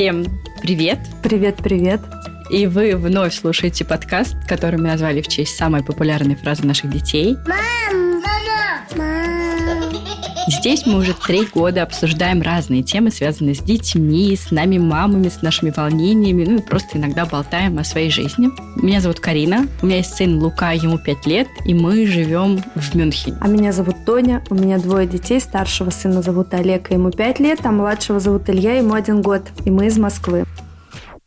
Всем привет! Привет-привет! И вы вновь слушаете подкаст, который мы назвали в честь самой популярной фразы наших детей. Мам! Мама! Здесь мы уже три года обсуждаем разные темы, связанные с детьми, с нами мамами, с нашими волнениями, ну и просто иногда болтаем о своей жизни. Меня зовут Карина, у меня есть сын Лука, ему пять лет, и мы живем в Мюнхене. А меня зовут Тоня, у меня двое детей, старшего сына зовут Олег, ему пять лет, а младшего зовут Илья, ему один год, и мы из Москвы.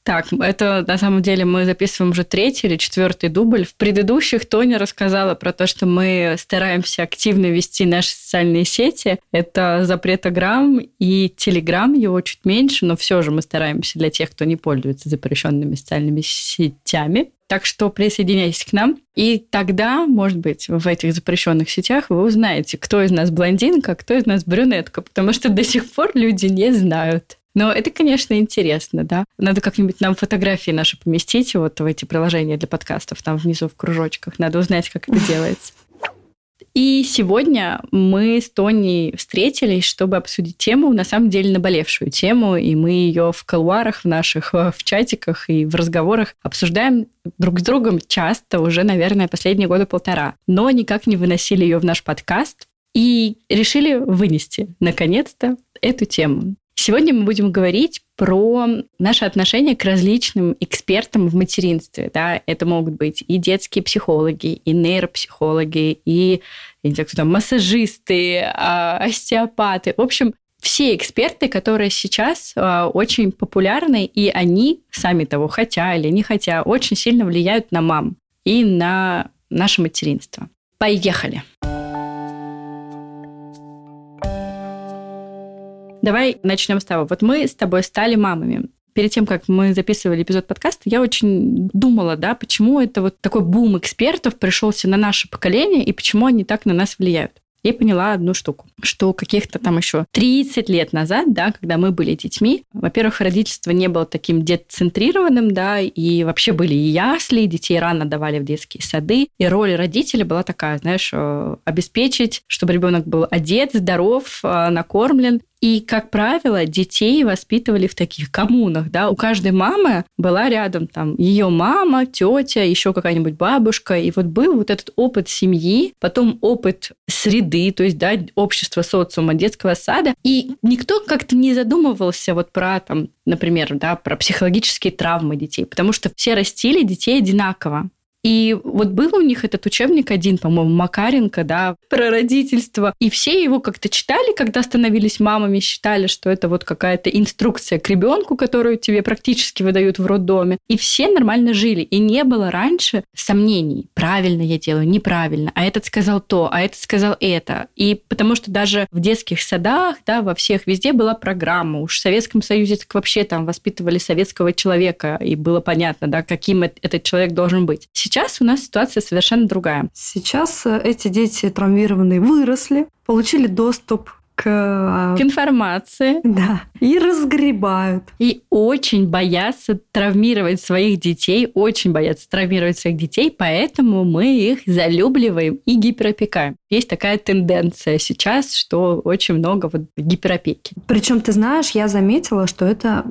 Так, это на самом деле мы записываем уже третий или четвертый дубль. В предыдущих Тоня рассказала про то, что мы стараемся активно вести наши социальные сети. Это запретограмм и телеграм, его чуть меньше, но все же мы стараемся для тех, кто не пользуется запрещенными социальными сетями. Так что присоединяйтесь к нам. И тогда, может быть, в этих запрещенных сетях вы узнаете, кто из нас блондинка, кто из нас брюнетка, потому что до сих пор люди не знают. Но это, конечно, интересно, да. Надо как-нибудь нам фотографии наши поместить вот в эти приложения для подкастов, там внизу в кружочках. Надо узнать, как это делается. И сегодня мы с Тони встретились, чтобы обсудить тему, на самом деле наболевшую тему, и мы ее в колуарах в наших, в чатиках и в разговорах обсуждаем друг с другом часто, уже, наверное, последние года полтора, но никак не выносили ее в наш подкаст, и решили вынести, наконец-то, эту тему. Сегодня мы будем говорить про наше отношение к различным экспертам в материнстве. Да? Это могут быть и детские психологи, и нейропсихологи, и я не знаю, кто там, массажисты, а, остеопаты. В общем, все эксперты, которые сейчас а, очень популярны, и они, сами того хотя или не хотя, очень сильно влияют на мам и на наше материнство. Поехали! Давай начнем с того. Вот мы с тобой стали мамами. Перед тем, как мы записывали эпизод подкаста, я очень думала, да, почему это вот такой бум экспертов пришелся на наше поколение и почему они так на нас влияют и поняла одну штуку, что каких-то там еще 30 лет назад, да, когда мы были детьми, во-первых, родительство не было таким детцентрированным, да, и вообще были и ясли, детей рано давали в детские сады, и роль родителя была такая, знаешь, э, обеспечить, чтобы ребенок был одет, здоров, э, накормлен, и, как правило, детей воспитывали в таких коммунах, да. У каждой мамы была рядом там ее мама, тетя, еще какая-нибудь бабушка. И вот был вот этот опыт семьи, потом опыт среды, то есть, да, общества, социума, детского сада. И никто как-то не задумывался вот про там, например, да, про психологические травмы детей, потому что все растили детей одинаково. И вот был у них этот учебник один, по-моему, Макаренко, да, про родительство. И все его как-то читали, когда становились мамами, считали, что это вот какая-то инструкция к ребенку, которую тебе практически выдают в роддоме. И все нормально жили. И не было раньше сомнений, правильно я делаю, неправильно, а этот сказал то, а этот сказал это. И потому что даже в детских садах, да, во всех везде была программа. Уж в Советском Союзе так вообще там воспитывали советского человека, и было понятно, да, каким этот человек должен быть. У нас ситуация совершенно другая. Сейчас э, эти дети травмированные выросли, получили доступ к... К информации. Да. И разгребают. И очень боятся травмировать своих детей, очень боятся травмировать своих детей, поэтому мы их залюбливаем и гиперопекаем. Есть такая тенденция сейчас, что очень много вот гиперопеки. Причем, ты знаешь, я заметила, что это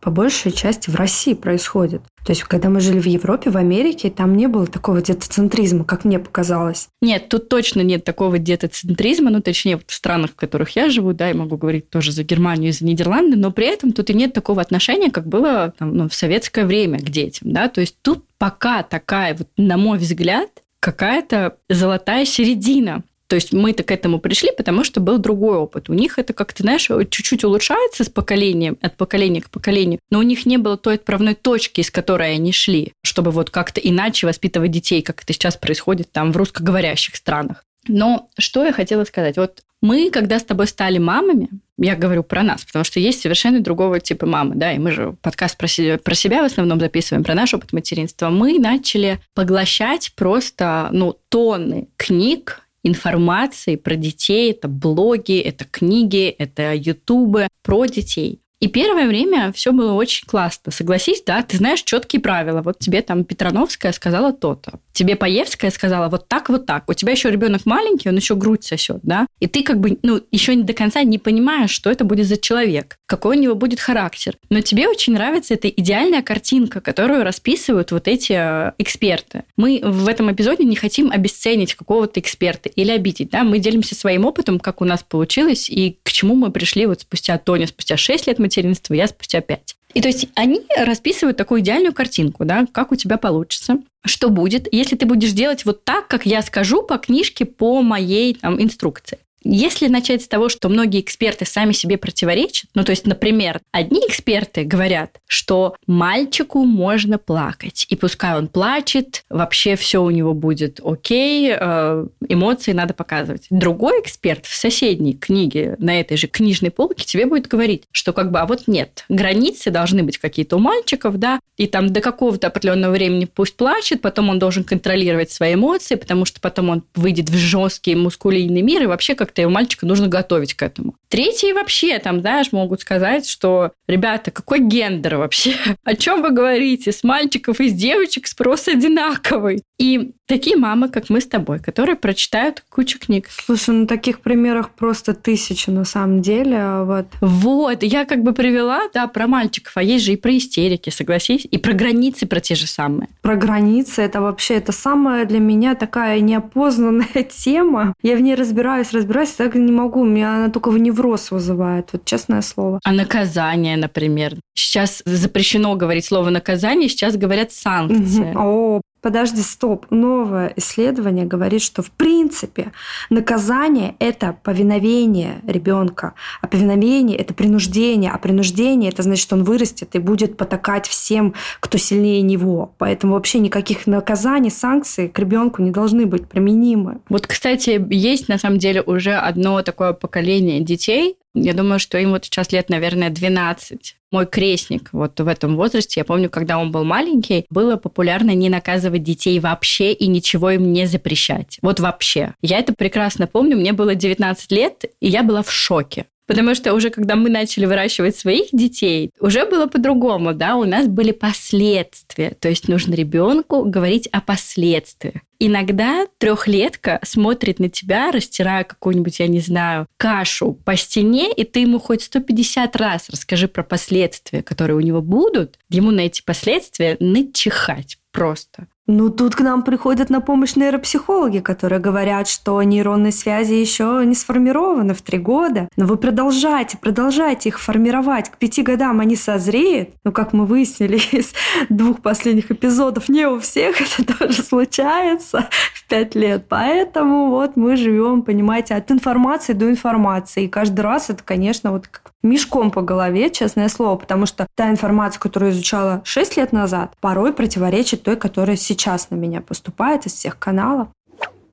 по большей части в России происходит. То есть, когда мы жили в Европе, в Америке, там не было такого детоцентризма, как мне показалось. Нет, тут точно нет такого детоцентризма, ну, точнее, вот в странах, в которых я живу, да, я могу говорить тоже за Германию и за Нидерланды, но при этом тут и нет такого отношения, как было там, ну, в советское время к детям, да, то есть тут пока такая, вот, на мой взгляд, какая-то золотая середина. То есть мы-то к этому пришли, потому что был другой опыт. У них это как-то, знаешь, чуть-чуть улучшается с поколением, от поколения к поколению, но у них не было той отправной точки, из которой они шли, чтобы вот как-то иначе воспитывать детей, как это сейчас происходит там в русскоговорящих странах. Но что я хотела сказать? Вот мы, когда с тобой стали мамами, я говорю про нас, потому что есть совершенно другого типа мамы, да, и мы же подкаст про себя, про себя в основном записываем, про наш опыт материнства. Мы начали поглощать просто, ну, тонны книг, информации про детей. Это блоги, это книги, это ютубы про детей. И первое время все было очень классно. Согласись, да, ты знаешь четкие правила. Вот тебе там Петрановская сказала то-то. Тебе Паевская сказала вот так, вот так. У тебя еще ребенок маленький, он еще грудь сосет, да? И ты как бы, ну, еще до конца не понимаешь, что это будет за человек, какой у него будет характер. Но тебе очень нравится эта идеальная картинка, которую расписывают вот эти э, эксперты. Мы в этом эпизоде не хотим обесценить какого-то эксперта или обидеть, да? Мы делимся своим опытом, как у нас получилось и к чему мы пришли вот спустя Тоня, спустя 6 лет материнства, я спустя 5. И то есть они расписывают такую идеальную картинку, да, как у тебя получится, что будет, если ты будешь делать вот так, как я скажу по книжке, по моей там, инструкции. Если начать с того, что многие эксперты сами себе противоречат, ну то есть, например, одни эксперты говорят, что мальчику можно плакать, и пускай он плачет, вообще все у него будет окей, э, эмоции надо показывать. Другой эксперт в соседней книге на этой же книжной полке тебе будет говорить, что как бы, а вот нет, границы должны быть какие-то у мальчиков, да, и там до какого-то определенного времени пусть плачет, потом он должен контролировать свои эмоции, потому что потом он выйдет в жесткий мускулинный мир и вообще как как-то, и мальчика нужно готовить к этому. Третьи вообще там, знаешь, могут сказать, что, ребята, какой гендер вообще? О чем вы говорите? С мальчиков и с девочек спрос одинаковый. И такие мамы, как мы с тобой, которые прочитают кучу книг. Слушай, ну таких примеров просто тысячи на самом деле. А вот. Вот, я как бы привела, да, про мальчиков, а есть же и про истерики, согласись, и про границы, про те же самые. Про границы, это вообще, это самая для меня такая неопознанная тема. Я в ней разбираюсь, разбираюсь, так не могу, меня она только в невроз вызывает, вот честное слово. А наказание, например. Сейчас запрещено говорить слово наказание, сейчас говорят санкции. О, Подожди, стоп. Новое исследование говорит, что в принципе наказание – это повиновение ребенка, а повиновение – это принуждение, а принуждение – это значит, что он вырастет и будет потакать всем, кто сильнее него. Поэтому вообще никаких наказаний, санкций к ребенку не должны быть применимы. Вот, кстати, есть на самом деле уже одно такое поколение детей, я думаю, что им вот сейчас лет, наверное, 12. Мой крестник вот в этом возрасте, я помню, когда он был маленький, было популярно не наказывать детей вообще и ничего им не запрещать. Вот вообще. Я это прекрасно помню, мне было 19 лет, и я была в шоке. Потому что уже когда мы начали выращивать своих детей, уже было по-другому, да, у нас были последствия. То есть нужно ребенку говорить о последствиях. Иногда трехлетка смотрит на тебя, растирая какую-нибудь, я не знаю, кашу по стене, и ты ему хоть 150 раз расскажи про последствия, которые у него будут, ему на эти последствия начихать просто. Ну, тут к нам приходят на помощь нейропсихологи, которые говорят, что нейронные связи еще не сформированы в три года. Но вы продолжайте, продолжайте их формировать. К пяти годам они созреют. Ну, как мы выяснили из двух последних эпизодов, не у всех это тоже случается в пять лет. Поэтому вот мы живем, понимаете, от информации до информации. И каждый раз это, конечно, вот как мешком по голове, честное слово, потому что та информация, которую изучала 6 лет назад, порой противоречит той, которая сейчас на меня поступает из всех каналов.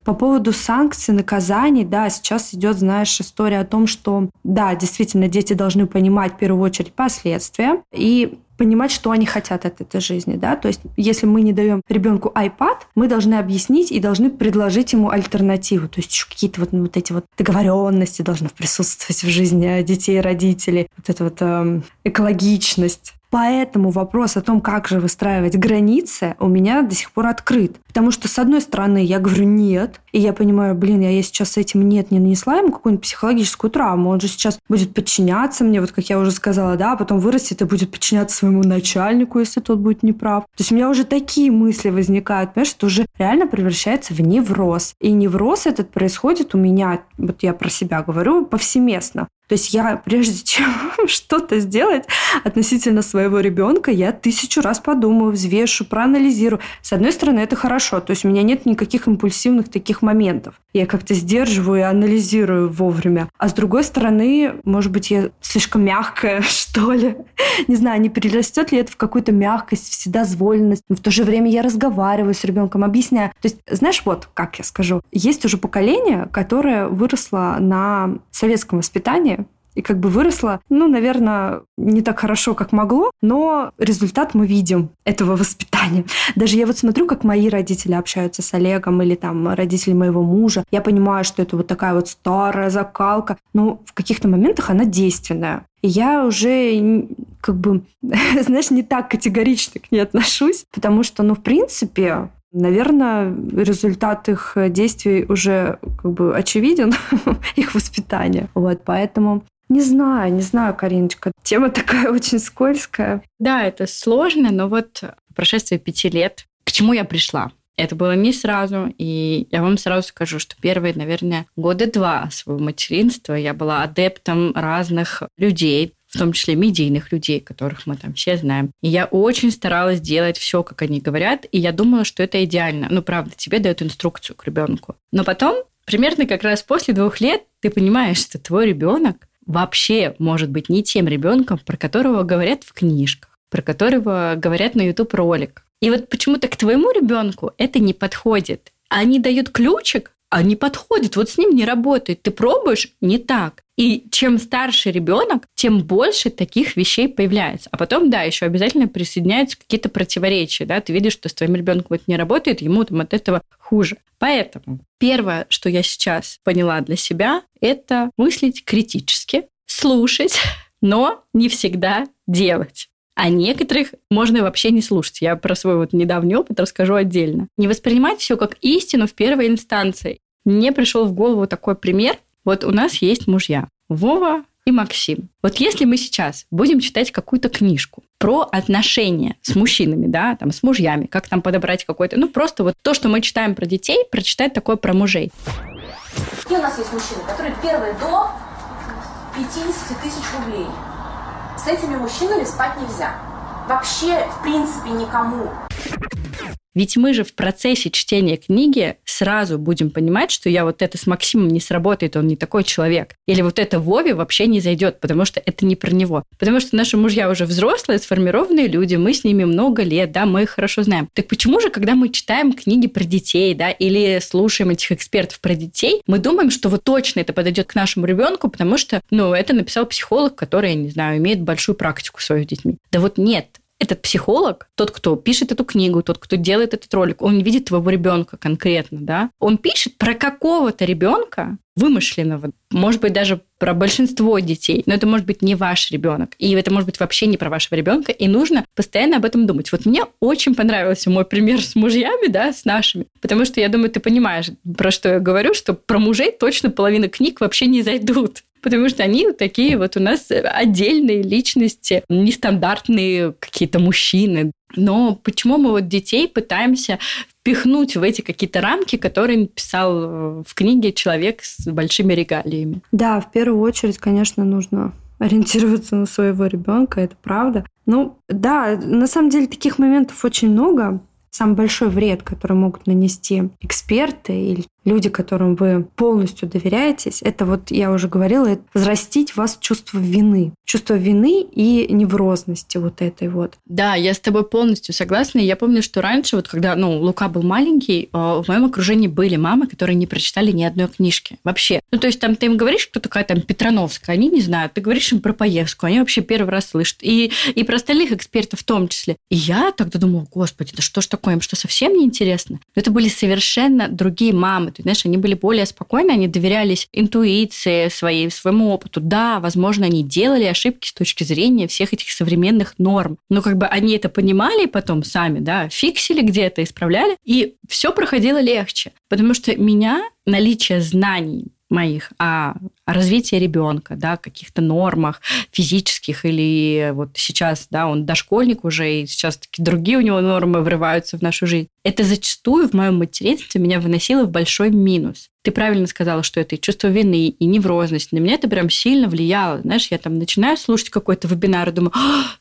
По поводу санкций, наказаний, да, сейчас идет, знаешь, история о том, что, да, действительно, дети должны понимать в первую очередь последствия и понимать, что они хотят от этой жизни, да, то есть если мы не даем ребенку iPad, мы должны объяснить и должны предложить ему альтернативу, то есть еще какие-то вот, ну, вот эти вот договоренности должны присутствовать в жизни детей и родителей, вот эта вот эм, экологичность, Поэтому вопрос о том, как же выстраивать границы, у меня до сих пор открыт. Потому что, с одной стороны, я говорю «нет», и я понимаю, блин, я сейчас с этим «нет» не нанесла ему какую-нибудь психологическую травму. Он же сейчас будет подчиняться мне, вот как я уже сказала, да, а потом вырастет и будет подчиняться своему начальнику, если тот будет неправ. То есть у меня уже такие мысли возникают, понимаешь, что уже реально превращается в невроз. И невроз этот происходит у меня, вот я про себя говорю, повсеместно. То есть я, прежде чем что-то сделать относительно своего ребенка, я тысячу раз подумаю, взвешу, проанализирую. С одной стороны, это хорошо. То есть у меня нет никаких импульсивных таких моментов. Я как-то сдерживаю и анализирую вовремя. А с другой стороны, может быть, я слишком мягкая, что ли. Не знаю, не перерастет ли это в какую-то мягкость, вседозволенность. Но в то же время я разговариваю с ребенком, объясняю. То есть, знаешь, вот как я скажу. Есть уже поколение, которое выросло на советском воспитании, и как бы выросла, ну, наверное, не так хорошо, как могло, но результат мы видим этого воспитания. Даже я вот смотрю, как мои родители общаются с Олегом или там родители моего мужа. Я понимаю, что это вот такая вот старая закалка, но в каких-то моментах она действенная. я уже как бы, знаешь, не так категорично к ней отношусь, потому что, ну, в принципе, Наверное, результат их действий уже как бы очевиден, их воспитания. Вот, поэтому не знаю, не знаю, Кариночка. Тема такая очень скользкая. Да, это сложно, но вот по прошествии пяти лет к чему я пришла? Это было не сразу, и я вам сразу скажу, что первые, наверное, года два своего материнства я была адептом разных людей, в том числе медийных людей, которых мы там все знаем. И я очень старалась делать все, как они говорят, и я думала, что это идеально. Ну, правда, тебе дают инструкцию к ребенку. Но потом, примерно как раз после двух лет, ты понимаешь, что твой ребенок вообще может быть не тем ребенком, про которого говорят в книжках, про которого говорят на YouTube роликах. И вот почему-то к твоему ребенку это не подходит. Они дают ключик, а не подходит, вот с ним не работает. Ты пробуешь, не так. И чем старше ребенок, тем больше таких вещей появляется. А потом, да, еще обязательно присоединяются какие-то противоречия. Да? Ты видишь, что с твоим ребенком это не работает, ему там от этого хуже. Поэтому первое, что я сейчас поняла для себя, это мыслить критически, слушать, но не всегда делать а некоторых можно вообще не слушать. Я про свой вот недавний опыт расскажу отдельно. Не воспринимать все как истину в первой инстанции. Мне пришел в голову такой пример. Вот у нас есть мужья. Вова и Максим. Вот если мы сейчас будем читать какую-то книжку про отношения с мужчинами, да, там, с мужьями, как там подобрать какой-то, ну, просто вот то, что мы читаем про детей, прочитать такое про мужей. И у нас есть мужчины, которые первые до 50 тысяч рублей с этими мужчинами спать нельзя. Вообще, в принципе, никому. Ведь мы же в процессе чтения книги сразу будем понимать, что я вот это с Максимом не сработает, он не такой человек. Или вот это Вове вообще не зайдет, потому что это не про него. Потому что наши мужья уже взрослые, сформированные люди, мы с ними много лет, да, мы их хорошо знаем. Так почему же, когда мы читаем книги про детей, да, или слушаем этих экспертов про детей, мы думаем, что вот точно это подойдет к нашему ребенку, потому что, ну, это написал психолог, который, я не знаю, имеет большую практику с детьми. Да вот нет, этот психолог, тот, кто пишет эту книгу, тот, кто делает этот ролик, он видит твоего ребенка конкретно, да? Он пишет про какого-то ребенка вымышленного, может быть, даже про большинство детей, но это может быть не ваш ребенок, и это может быть вообще не про вашего ребенка, и нужно постоянно об этом думать. Вот мне очень понравился мой пример с мужьями, да, с нашими, потому что я думаю, ты понимаешь, про что я говорю, что про мужей точно половина книг вообще не зайдут потому что они вот такие вот у нас отдельные личности, нестандартные какие-то мужчины. Но почему мы вот детей пытаемся впихнуть в эти какие-то рамки, которые написал э, в книге человек с большими регалиями? Да, в первую очередь, конечно, нужно ориентироваться на своего ребенка, это правда. Ну, да, на самом деле таких моментов очень много. Самый большой вред, который могут нанести эксперты или люди, которым вы полностью доверяетесь, это вот, я уже говорила, это взрастить в вас чувство вины. Чувство вины и неврозности вот этой вот. Да, я с тобой полностью согласна. Я помню, что раньше, вот когда ну, Лука был маленький, э, в моем окружении были мамы, которые не прочитали ни одной книжки. Вообще. Ну, то есть там ты им говоришь, кто такая там Петрановская, они не знают. Ты говоришь им про Паевскую, они вообще первый раз слышат. И, и про остальных экспертов в том числе. И я тогда думала, господи, да что ж такое, им что совсем не интересно? Но это были совершенно другие мамы. Ты знаешь, они были более спокойны, они доверялись интуиции своей, своему опыту. Да, возможно, они делали ошибки с точки зрения всех этих современных норм. Но как бы они это понимали потом сами, да, фиксили где-то, исправляли, и все проходило легче. Потому что меня наличие знаний моих о развитии ребенка, да, каких-то нормах физических или вот сейчас, да, он дошкольник уже, и сейчас такие другие у него нормы врываются в нашу жизнь. Это зачастую в моем материнстве меня выносило в большой минус. Ты правильно сказала, что это и чувство вины, и неврозность. На меня это прям сильно влияло. Знаешь, я там начинаю слушать какой-то вебинар и думаю,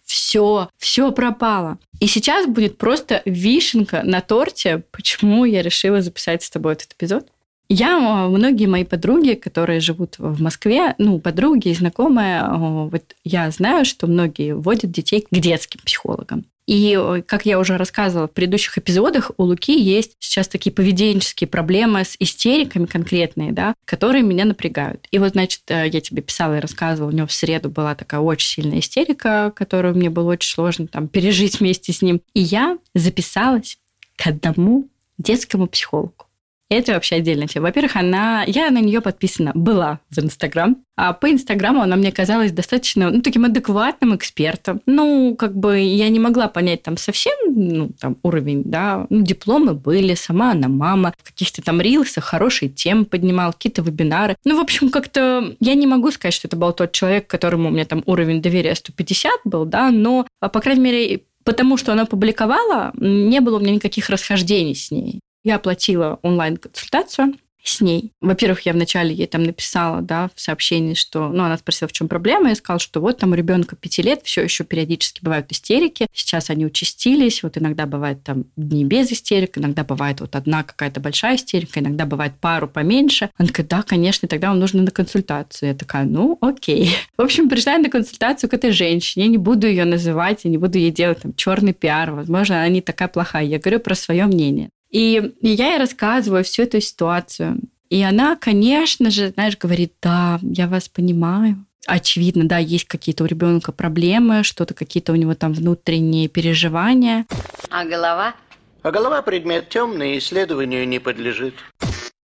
все, все пропало. И сейчас будет просто вишенка на торте, почему я решила записать с тобой этот эпизод. Я, а, многие мои подруги, которые живут в Москве, ну, подруги и знакомые, а, вот я знаю, что многие водят детей к детским психологам. И, как я уже рассказывала в предыдущих эпизодах, у Луки есть сейчас такие поведенческие проблемы с истериками конкретные, да, которые меня напрягают. И вот, значит, э, я тебе писала и рассказывала, у него в среду была такая очень сильная истерика, которую мне было очень сложно там пережить вместе с ним. И я записалась к одному детскому психологу. Это вообще отдельная тема. Во-первых, она, я на нее подписана была в Инстаграм, а по Инстаграму она мне казалась достаточно, ну, таким адекватным экспертом. Ну, как бы я не могла понять там совсем, ну, там, уровень, да, ну, дипломы были, сама она мама, в каких-то там рилсах хорошие темы поднимала, какие-то вебинары. Ну, в общем, как-то я не могу сказать, что это был тот человек, которому у меня там уровень доверия 150 был, да, но, по крайней мере, потому что она публиковала, не было у меня никаких расхождений с ней. Я оплатила онлайн-консультацию с ней. Во-первых, я вначале ей там написала, да, в сообщении, что, ну, она спросила, в чем проблема, я сказала, что вот там у ребенка пяти лет все еще периодически бывают истерики, сейчас они участились, вот иногда бывает там дни без истерик, иногда бывает вот одна какая-то большая истерика, иногда бывает пару поменьше. Она такая, да, конечно, тогда вам нужно на консультацию. Я такая, ну, окей. В общем, пришла я на консультацию к этой женщине, я не буду ее называть, я не буду ей делать там черный пиар, возможно, она не такая плохая. Я говорю про свое мнение. И, я ей рассказываю всю эту ситуацию. И она, конечно же, знаешь, говорит, да, я вас понимаю. Очевидно, да, есть какие-то у ребенка проблемы, что-то какие-то у него там внутренние переживания. А голова? А голова предмет темный, исследованию не подлежит.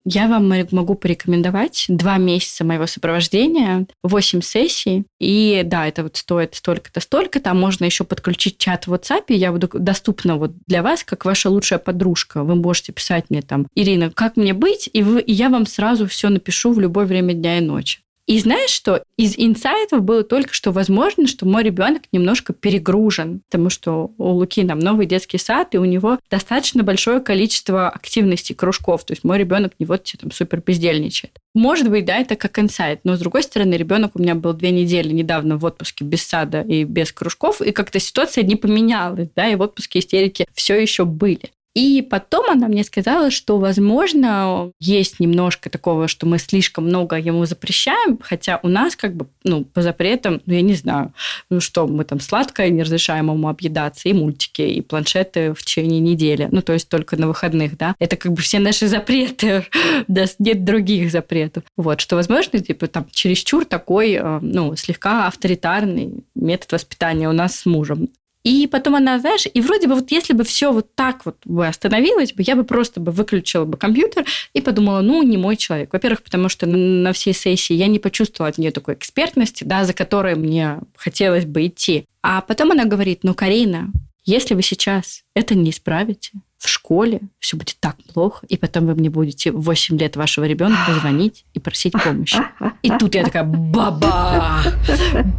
Я вам могу порекомендовать два месяца моего сопровождения, восемь сессий. И да, это вот стоит столько-то, столько-то. А можно еще подключить чат в WhatsApp. И я буду доступна вот для вас, как ваша лучшая подружка. Вы можете писать мне там, Ирина, как мне быть? И, вы, и я вам сразу все напишу в любое время дня и ночи. И знаешь что? Из инсайтов было только что возможно, что мой ребенок немножко перегружен, потому что у Луки там новый детский сад, и у него достаточно большое количество активностей, кружков. То есть мой ребенок не вот там супер бездельничает. Может быть, да, это как инсайт, но с другой стороны, ребенок у меня был две недели недавно в отпуске без сада и без кружков, и как-то ситуация не поменялась, да, и в отпуске истерики все еще были. И потом она мне сказала, что, возможно, есть немножко такого, что мы слишком много ему запрещаем, хотя у нас как бы, ну, по запретам, ну, я не знаю, ну что, мы там сладкое не разрешаем ему объедаться, и мультики, и планшеты в течение недели, ну, то есть только на выходных, да. Это как бы все наши запреты, да, нет других запретов. Вот, что, возможно, типа там чересчур такой, э, ну, слегка авторитарный метод воспитания у нас с мужем. И потом она, знаешь, и вроде бы вот если бы все вот так вот бы остановилось бы, я бы просто бы выключила бы компьютер и подумала, ну, не мой человек. Во-первых, потому что на всей сессии я не почувствовала от нее такой экспертности, да, за которой мне хотелось бы идти. А потом она говорит, ну, Карина, если вы сейчас это не исправите, в школе все будет так плохо, и потом вы мне будете в 8 лет вашего ребенка звонить и просить помощи. И тут я такая, баба,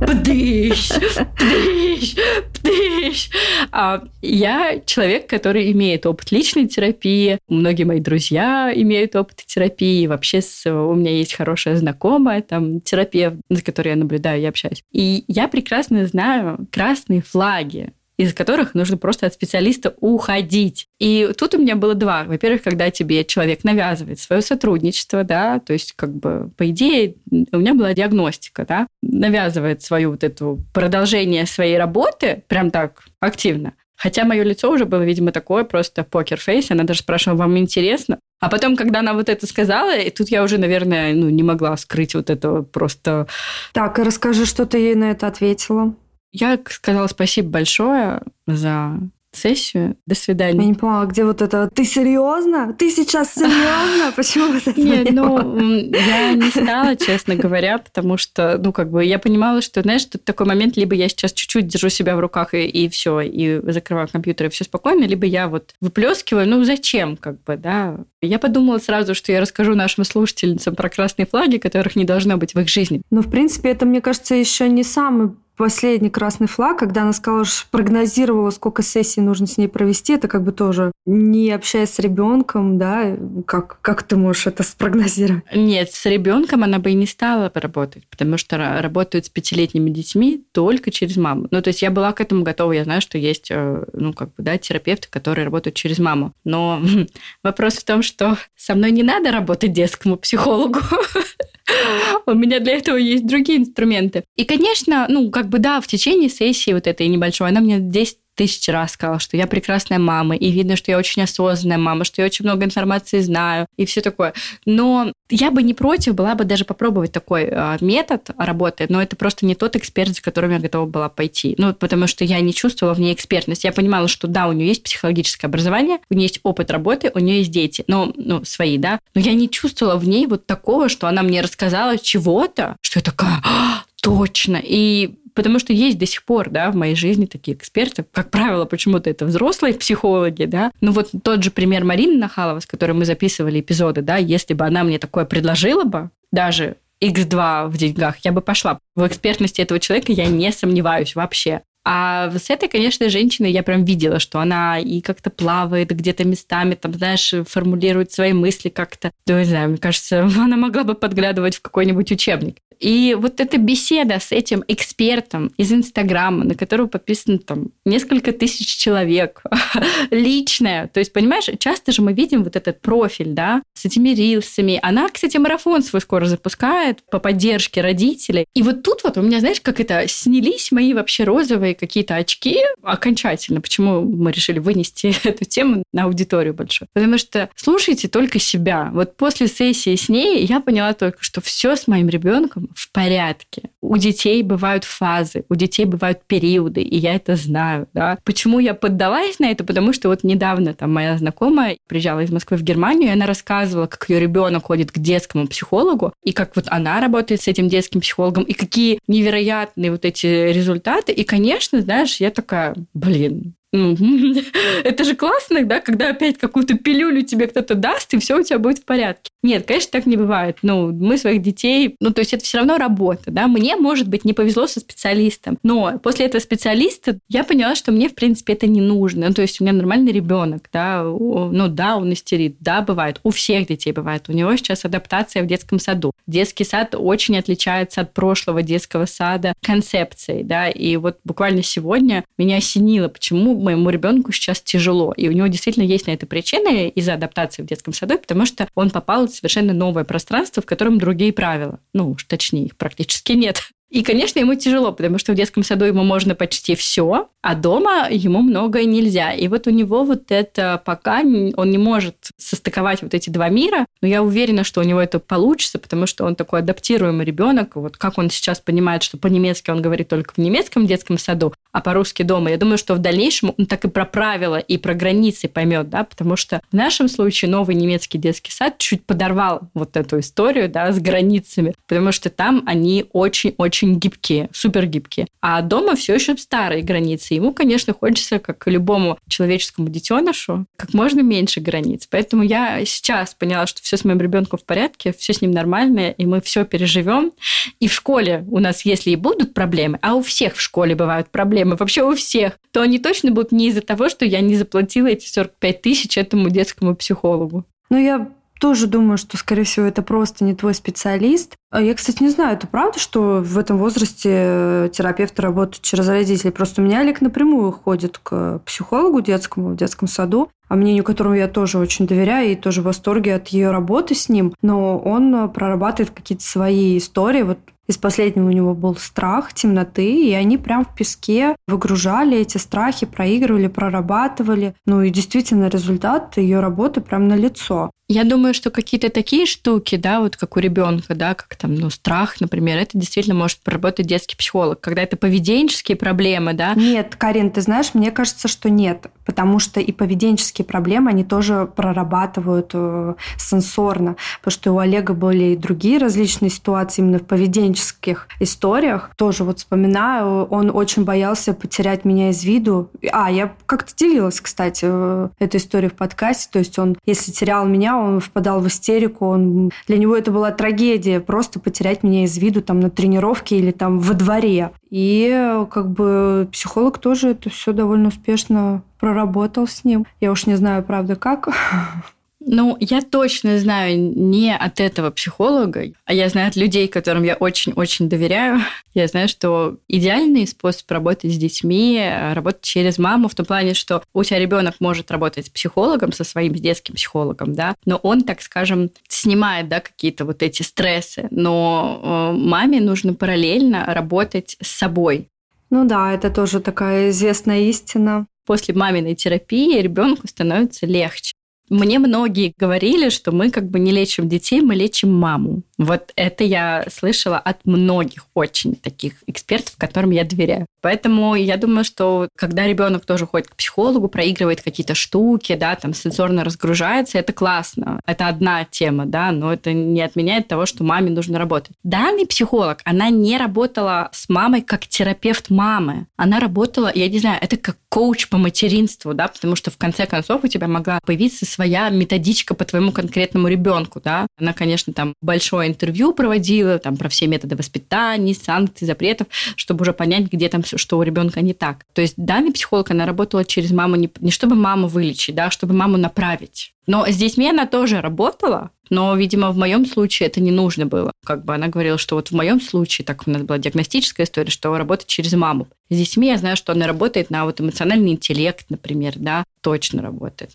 пдыщ, пдыщ, пдыщ. А я человек, который имеет опыт личной терапии, многие мои друзья имеют опыт терапии, вообще с, у меня есть хорошая знакомая, там, терапевт, за которой я наблюдаю и общаюсь. И я прекрасно знаю красные флаги из которых нужно просто от специалиста уходить. И тут у меня было два. Во-первых, когда тебе человек навязывает свое сотрудничество, да, то есть как бы по идее у меня была диагностика, да, навязывает свою вот эту продолжение своей работы прям так активно. Хотя мое лицо уже было, видимо, такое, просто покер-фейс. Она даже спрашивала, вам интересно? А потом, когда она вот это сказала, и тут я уже, наверное, ну, не могла скрыть вот это просто... Так, расскажи, что ты ей на это ответила. Я сказала спасибо большое за сессию. До свидания. Я не поняла, где вот это? Ты серьезно? Ты сейчас серьезно? Почему вот это? Нет, ну, я не стала, честно говоря, потому что, ну, как бы я понимала, что, знаешь, тут такой момент, либо я сейчас чуть-чуть держу себя в руках и, и все, и закрываю компьютер, и все спокойно, либо я вот выплескиваю, ну, зачем, как бы, да. Я подумала сразу, что я расскажу нашим слушательницам про красные флаги, которых не должно быть в их жизни. Ну, в принципе, это, мне кажется, еще не самый последний красный флаг, когда она сказала, что прогнозировала, сколько сессий нужно с ней провести, это как бы тоже не общаясь с ребенком, да, как, как ты можешь это спрогнозировать? Нет, с ребенком она бы и не стала работать, потому что работают с пятилетними детьми только через маму. Ну, то есть я была к этому готова, я знаю, что есть, э, ну, как бы, да, терапевты, которые работают через маму. Но вопрос в том, что со мной не надо работать детскому психологу. У меня для этого есть другие инструменты. И, конечно, ну, как бы да, в течение сессии вот этой небольшой, она мне 10 тысячи раз сказала, что я прекрасная мама, и видно, что я очень осознанная мама, что я очень много информации знаю, и все такое. Но я бы не против была бы даже попробовать такой э, метод работы, но это просто не тот эксперт, за которым я готова была пойти. Ну, потому что я не чувствовала в ней экспертность. Я понимала, что да, у нее есть психологическое образование, у нее есть опыт работы, у нее есть дети, но, ну, свои, да, но я не чувствовала в ней вот такого, что она мне рассказала чего-то, что я такая, а, точно. И потому что есть до сих пор, да, в моей жизни такие эксперты. Как правило, почему-то это взрослые психологи, да. Ну вот тот же пример Марины Нахалова, с которой мы записывали эпизоды, да, если бы она мне такое предложила бы, даже X2 в деньгах, я бы пошла. В экспертности этого человека я не сомневаюсь вообще. А с этой, конечно, женщиной я прям видела, что она и как-то плавает где-то местами, там, знаешь, формулирует свои мысли как-то. Ну, не знаю, мне кажется, она могла бы подглядывать в какой-нибудь учебник. И вот эта беседа с этим экспертом из Инстаграма, на которого подписано там несколько тысяч человек, личная. То есть, понимаешь, часто же мы видим вот этот профиль, да, с этими рилсами. Она, кстати, марафон свой скоро запускает по поддержке родителей. И вот тут вот у меня, знаешь, как это, снялись мои вообще розовые какие-то очки окончательно. Почему мы решили вынести эту тему на аудиторию большую? Потому что слушайте только себя. Вот после сессии с ней я поняла только, что все с моим ребенком в порядке. У детей бывают фазы, у детей бывают периоды, и я это знаю, да. Почему я поддалась на это? Потому что вот недавно там моя знакомая приезжала из Москвы в Германию, и она рассказывала, как ее ребенок ходит к детскому психологу, и как вот она работает с этим детским психологом, и какие невероятные вот эти результаты. И, конечно, знаешь, я такая, блин, это же классно, да, когда опять какую-то пилюлю тебе кто-то даст, и все у тебя будет в порядке. Нет, конечно, так не бывает. Ну, мы своих детей, ну, то есть это все равно работа, да. Мне, может быть, не повезло со специалистом, но после этого специалиста я поняла, что мне, в принципе, это не нужно. Ну, то есть у меня нормальный ребенок, да, ну, да, он истерит, да, бывает. У всех детей бывает. У него сейчас адаптация в детском саду. Детский сад очень отличается от прошлого детского сада концепцией, да, и вот буквально сегодня меня осенило, почему моему ребенку сейчас тяжело. И у него действительно есть на это причины из-за адаптации в детском саду, потому что он попал в совершенно новое пространство, в котором другие правила. Ну, уж точнее, их практически нет. И, конечно, ему тяжело, потому что в детском саду ему можно почти все, а дома ему многое нельзя. И вот у него вот это пока он не может состыковать вот эти два мира, но я уверена, что у него это получится, потому что он такой адаптируемый ребенок. Вот как он сейчас понимает, что по-немецки он говорит только в немецком детском саду, а по-русски дома. Я думаю, что в дальнейшем он так и про правила, и про границы поймет, да, потому что в нашем случае новый немецкий детский сад чуть подорвал вот эту историю, да, с границами, потому что там они очень-очень гибкие, супер гибкие. А дома все еще старые границы. Ему, конечно, хочется, как и любому человеческому детенышу, как можно меньше границ. Поэтому я сейчас поняла, что все с моим ребенком в порядке, все с ним нормально, и мы все переживем. И в школе у нас, если и будут проблемы, а у всех в школе бывают проблемы, вообще у всех, то они точно будут не из-за того, что я не заплатила эти 45 тысяч этому детскому психологу. Ну, я тоже думаю, что, скорее всего, это просто не твой специалист. А я, кстати, не знаю, это правда, что в этом возрасте терапевты работают через родителей? Просто у меня Олег напрямую ходит к психологу детскому в детском саду, а мнению которому я тоже очень доверяю и тоже в восторге от ее работы с ним, но он прорабатывает какие-то свои истории. Вот из последнего у него был страх темноты, и они прям в песке выгружали эти страхи, проигрывали, прорабатывали. Ну и действительно результат ее работы прям на лицо. Я думаю, что какие-то такие штуки, да, вот как у ребенка, да, как там, ну, страх, например, это действительно может проработать детский психолог. Когда это поведенческие проблемы, да? Нет, Карин, ты знаешь, мне кажется, что нет, потому что и поведенческие проблемы, они тоже прорабатывают э, сенсорно, потому что у Олега были и другие различные ситуации именно в поведенческих историях. Тоже вот вспоминаю, он очень боялся потерять меня из виду. А, я как-то делилась, кстати, э, этой историей в подкасте, то есть он, если терял меня, он впадал в истерику, он... для него это была трагедия, просто потерять меня из виду там на тренировке или там во дворе. И как бы психолог тоже это все довольно успешно проработал с ним. Я уж не знаю, правда, как. Ну, я точно знаю не от этого психолога, а я знаю от людей, которым я очень-очень доверяю. Я знаю, что идеальный способ работать с детьми – работать через маму, в том плане, что у тебя ребенок может работать с психологом, со своим детским психологом, да, но он, так скажем, снимает, да, какие-то вот эти стрессы, но э, маме нужно параллельно работать с собой, Ну да, это тоже такая известная истина. После маминой терапии ребенку становится легче. Мне многие говорили, что мы как бы не лечим детей, мы лечим маму. Вот это я слышала от многих очень таких экспертов, которым я доверяю. Поэтому я думаю, что когда ребенок тоже ходит к психологу, проигрывает какие-то штуки, да, там сенсорно разгружается, это классно. Это одна тема, да, но это не отменяет того, что маме нужно работать. Данный психолог, она не работала с мамой как терапевт мамы. Она работала, я не знаю, это как коуч по материнству, да, потому что в конце концов у тебя могла появиться своя методичка по твоему конкретному ребенку, да. Она, конечно, там большое интервью проводила, там про все методы воспитания, санкций, запретов, чтобы уже понять, где там что у ребенка не так. То есть данный психолог, она работала через маму не, не чтобы маму вылечить, да, а чтобы маму направить. Но с детьми она тоже работала, но, видимо, в моем случае это не нужно было. Как бы она говорила, что вот в моем случае, так у нас была диагностическая история, что работать через маму. С детьми я знаю, что она работает на вот эмоциональный интеллект, например, да, точно работает.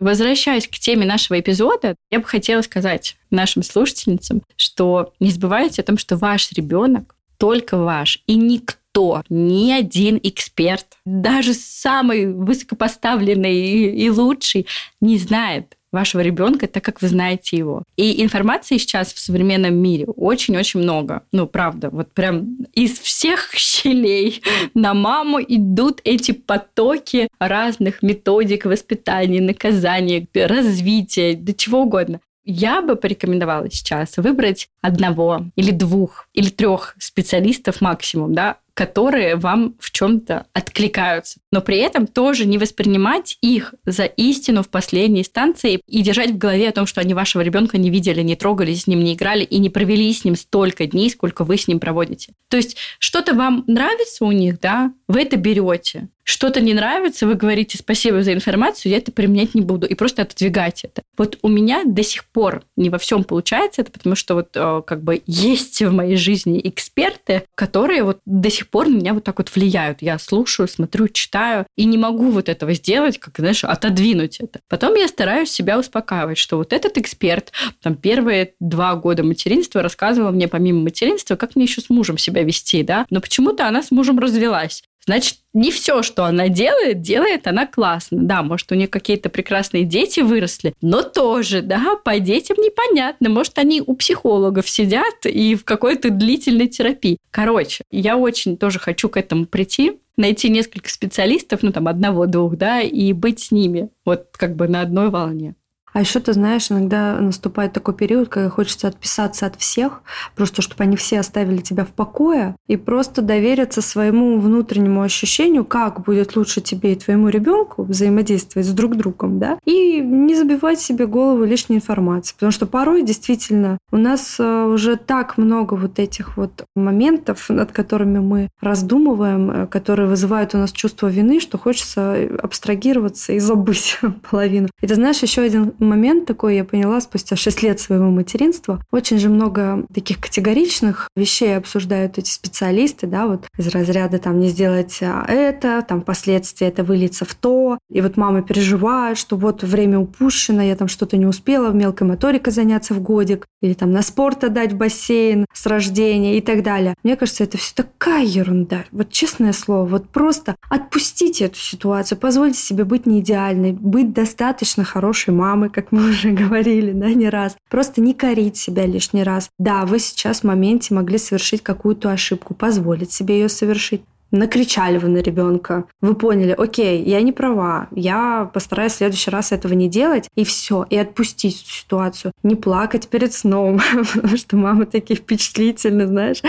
Возвращаясь к теме нашего эпизода, я бы хотела сказать нашим слушательницам, что не забывайте о том, что ваш ребенок только ваш, и никто никто, ни один эксперт, даже самый высокопоставленный и, и лучший не знает вашего ребенка, так как вы знаете его. И информации сейчас в современном мире очень-очень много. Ну, правда, вот прям из всех щелей на маму идут эти потоки разных методик воспитания, наказания, развития, да чего угодно. Я бы порекомендовала сейчас выбрать одного или двух или трех специалистов максимум, да, которые вам в чем-то откликаются. Но при этом тоже не воспринимать их за истину в последней инстанции и держать в голове о том, что они вашего ребенка не видели, не трогали с ним, не играли и не провели с ним столько дней, сколько вы с ним проводите. То есть что-то вам нравится у них, да, вы это берете. Что-то не нравится, вы говорите спасибо за информацию, я это применять не буду, и просто отодвигать это. Вот у меня до сих пор не во всем получается это, потому что вот э, как бы есть в моей жизни эксперты, которые вот до сих пор на меня вот так вот влияют. Я слушаю, смотрю, читаю, и не могу вот этого сделать, как, знаешь, отодвинуть это. Потом я стараюсь себя успокаивать, что вот этот эксперт, там, первые два года материнства рассказывал мне помимо материнства, как мне еще с мужем себя вести, да, но почему-то она с мужем развелась. Значит, не все, что она делает, делает она классно. Да, может, у нее какие-то прекрасные дети выросли, но тоже, да, по детям непонятно. Может, они у психологов сидят и в какой-то длительной терапии. Короче, я очень тоже хочу к этому прийти, найти несколько специалистов, ну, там, одного-двух, да, и быть с ними, вот как бы на одной волне. А еще ты знаешь, иногда наступает такой период, когда хочется отписаться от всех, просто чтобы они все оставили тебя в покое и просто довериться своему внутреннему ощущению, как будет лучше тебе и твоему ребенку взаимодействовать с друг другом, да, и не забивать себе голову лишней информации, потому что порой действительно у нас э, уже так много вот этих вот моментов, над которыми мы раздумываем, э, которые вызывают у нас чувство вины, что хочется абстрагироваться и забыть половину. Ты знаешь, еще один момент такой я поняла спустя 6 лет своего материнства. Очень же много таких категоричных вещей обсуждают эти специалисты, да, вот из разряда там не сделать а, это, там последствия это выльется в то. И вот мама переживает, что вот время упущено, я там что-то не успела в мелкой моторике заняться в годик, или там на спорт отдать в бассейн с рождения и так далее. Мне кажется, это все такая ерунда. Вот честное слово, вот просто отпустите эту ситуацию, позвольте себе быть не идеальной, быть достаточно хорошей мамой, как мы уже говорили, да, не раз. Просто не корить себя лишний раз. Да, вы сейчас в моменте могли совершить какую-то ошибку, позволить себе ее совершить накричали вы на ребенка, вы поняли, окей, я не права, я постараюсь в следующий раз этого не делать, и все, и отпустить эту ситуацию. Не плакать перед сном, потому что мамы такие впечатлительные, знаешь,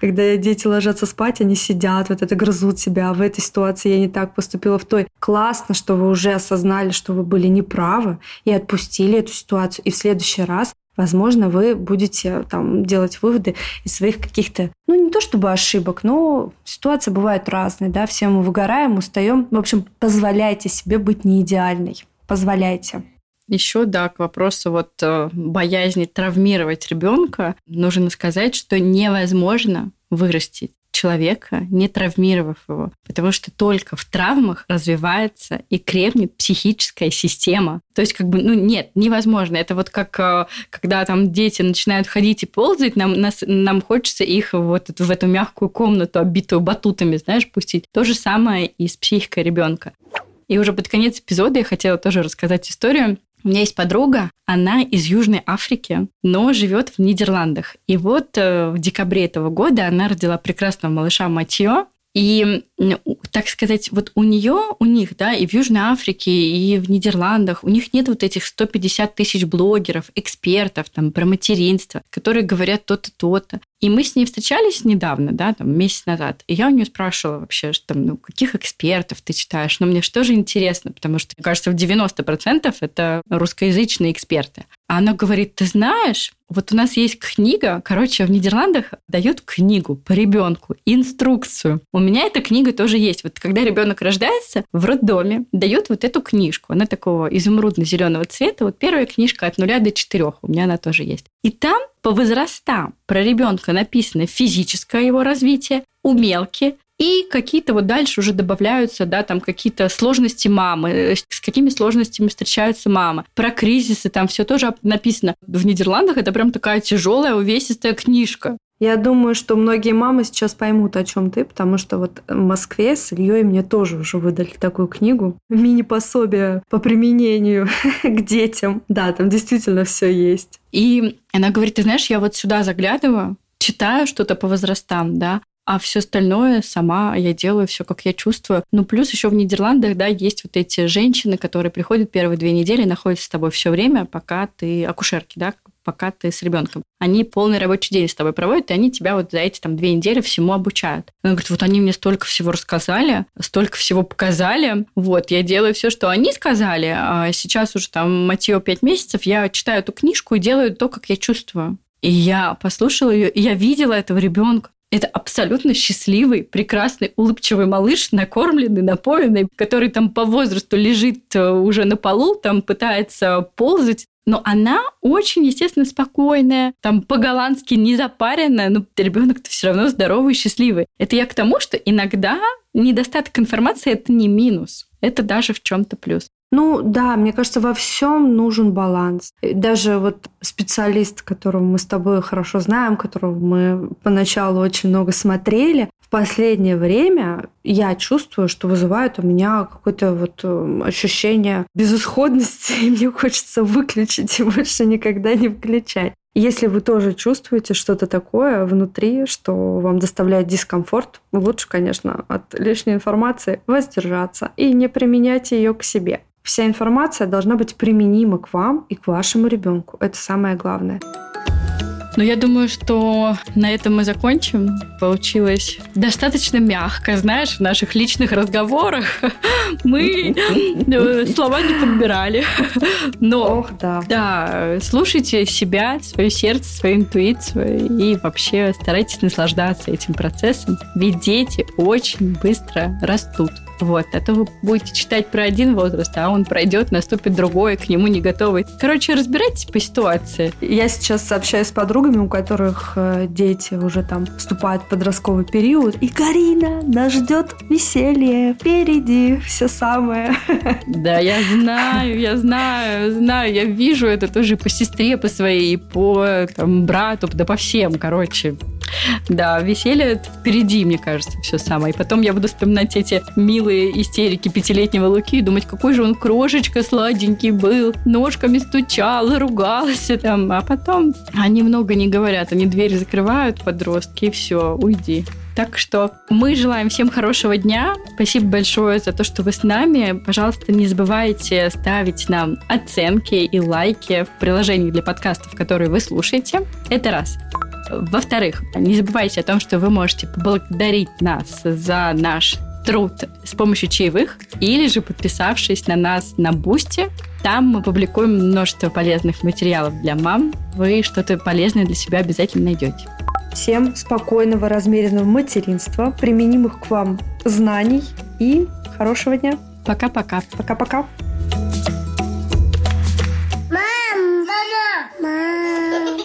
когда дети ложатся спать, они сидят, вот это грызут себя, а в этой ситуации я не так поступила в той. Классно, что вы уже осознали, что вы были неправы, и отпустили эту ситуацию, и в следующий раз возможно, вы будете там делать выводы из своих каких-то, ну, не то чтобы ошибок, но ситуации бывают разные, да, все мы выгораем, устаем. В общем, позволяйте себе быть не идеальной. Позволяйте. Еще, да, к вопросу вот э, боязни травмировать ребенка, нужно сказать, что невозможно вырастить человека, не травмировав его. Потому что только в травмах развивается и крепнет психическая система. То есть, как бы, ну, нет, невозможно. Это вот как, э, когда там дети начинают ходить и ползать, нам, нас, нам хочется их вот в эту мягкую комнату, обитую батутами, знаешь, пустить. То же самое и с психикой ребенка. И уже под конец эпизода я хотела тоже рассказать историю. У меня есть подруга, она из Южной Африки, но живет в Нидерландах. И вот э, в декабре этого года она родила прекрасного малыша Матьё. И, так сказать, вот у нее, у них, да, и в Южной Африке, и в Нидерландах, у них нет вот этих 150 тысяч блогеров, экспертов там про материнство, которые говорят то-то, то-то. И мы с ней встречались недавно, да, там, месяц назад. И я у нее спрашивала вообще, что там, ну, каких экспертов ты читаешь? Но мне что же интересно, потому что, мне кажется, в 90% это русскоязычные эксперты. А она говорит, ты знаешь, вот у нас есть книга, короче, в Нидерландах дают книгу по ребенку, инструкцию. У меня эта книга тоже есть. Вот когда ребенок рождается, в роддоме дают вот эту книжку. Она такого изумрудно-зеленого цвета. Вот первая книжка от нуля до четырех. У меня она тоже есть. И там по возрастам про ребенка написано физическое его развитие, умелки, и какие-то вот дальше уже добавляются, да, там какие-то сложности мамы, э, с какими сложностями встречается мама. Про кризисы там все тоже написано. В Нидерландах это прям такая тяжелая, увесистая книжка. Я думаю, что многие мамы сейчас поймут, о чем ты, потому что вот в Москве с Ильей мне тоже уже выдали такую книгу. Мини-пособие по применению к детям. Да, там действительно все есть. И она говорит, ты знаешь, я вот сюда заглядываю, читаю что-то по возрастам, да, а все остальное сама я делаю все, как я чувствую. Ну, плюс еще в Нидерландах, да, есть вот эти женщины, которые приходят первые две недели, находятся с тобой все время, пока ты акушерки, да, пока ты с ребенком. Они полный рабочий день с тобой проводят, и они тебя вот за эти там две недели всему обучают. Она говорит, вот они мне столько всего рассказали, столько всего показали, вот, я делаю все, что они сказали, а сейчас уже там Матьё пять месяцев, я читаю эту книжку и делаю то, как я чувствую. И я послушала ее, и я видела этого ребенка. Это абсолютно счастливый, прекрасный, улыбчивый малыш, накормленный, напоенный, который там по возрасту лежит э, уже на полу, там пытается ползать. Но она очень, естественно, спокойная, там по-голландски не запаренная, но ребенок-то все равно здоровый и счастливый. Это я к тому, что иногда недостаток информации это не минус, это даже в чем-то плюс. Ну да, мне кажется, во всем нужен баланс. Даже вот специалист, которого мы с тобой хорошо знаем, которого мы поначалу очень много смотрели, в последнее время я чувствую, что вызывает у меня какое-то вот э, ощущение безысходности, и мне хочется выключить и больше никогда не включать. Если вы тоже чувствуете что-то такое внутри, что вам доставляет дискомфорт, лучше, конечно, от лишней информации воздержаться и не применять ее к себе. Вся информация должна быть применима к вам и к вашему ребенку. Это самое главное. Ну, я думаю, что на этом мы закончим. Получилось достаточно мягко, знаешь, в наших личных разговорах мы э, слова не подбирали. Но, Ох, да. да, слушайте себя, свое сердце, свою интуицию и вообще старайтесь наслаждаться этим процессом, ведь дети очень быстро растут. Вот, а то вы будете читать про один возраст, а он пройдет, наступит другой, к нему не готовый. Короче, разбирайтесь по ситуации. Я сейчас общаюсь с подругами, у которых э, дети уже там вступают в подростковый период. И Карина, нас ждет веселье впереди, все самое. Да, я знаю, я знаю, знаю, я вижу это тоже по сестре, по своей, по там, брату, да по всем, короче. Да, веселье впереди, мне кажется, все самое. И потом я буду вспоминать эти милые истерики пятилетнего Луки и думать, какой же он крошечка сладенький был, ножками стучал, ругался там. А потом они много не говорят, они дверь закрывают, подростки, и все, уйди. Так что мы желаем всем хорошего дня. Спасибо большое за то, что вы с нами. Пожалуйста, не забывайте ставить нам оценки и лайки в приложении для подкастов, которые вы слушаете. Это раз. Во-вторых, не забывайте о том, что вы можете поблагодарить нас за наш труд с помощью чаевых или же подписавшись на нас на Бусте, Там мы публикуем множество полезных материалов для мам. Вы что-то полезное для себя обязательно найдете. Всем спокойного, размеренного материнства, применимых к вам знаний и хорошего дня. Пока-пока. Пока-пока. Мам, мама, мам.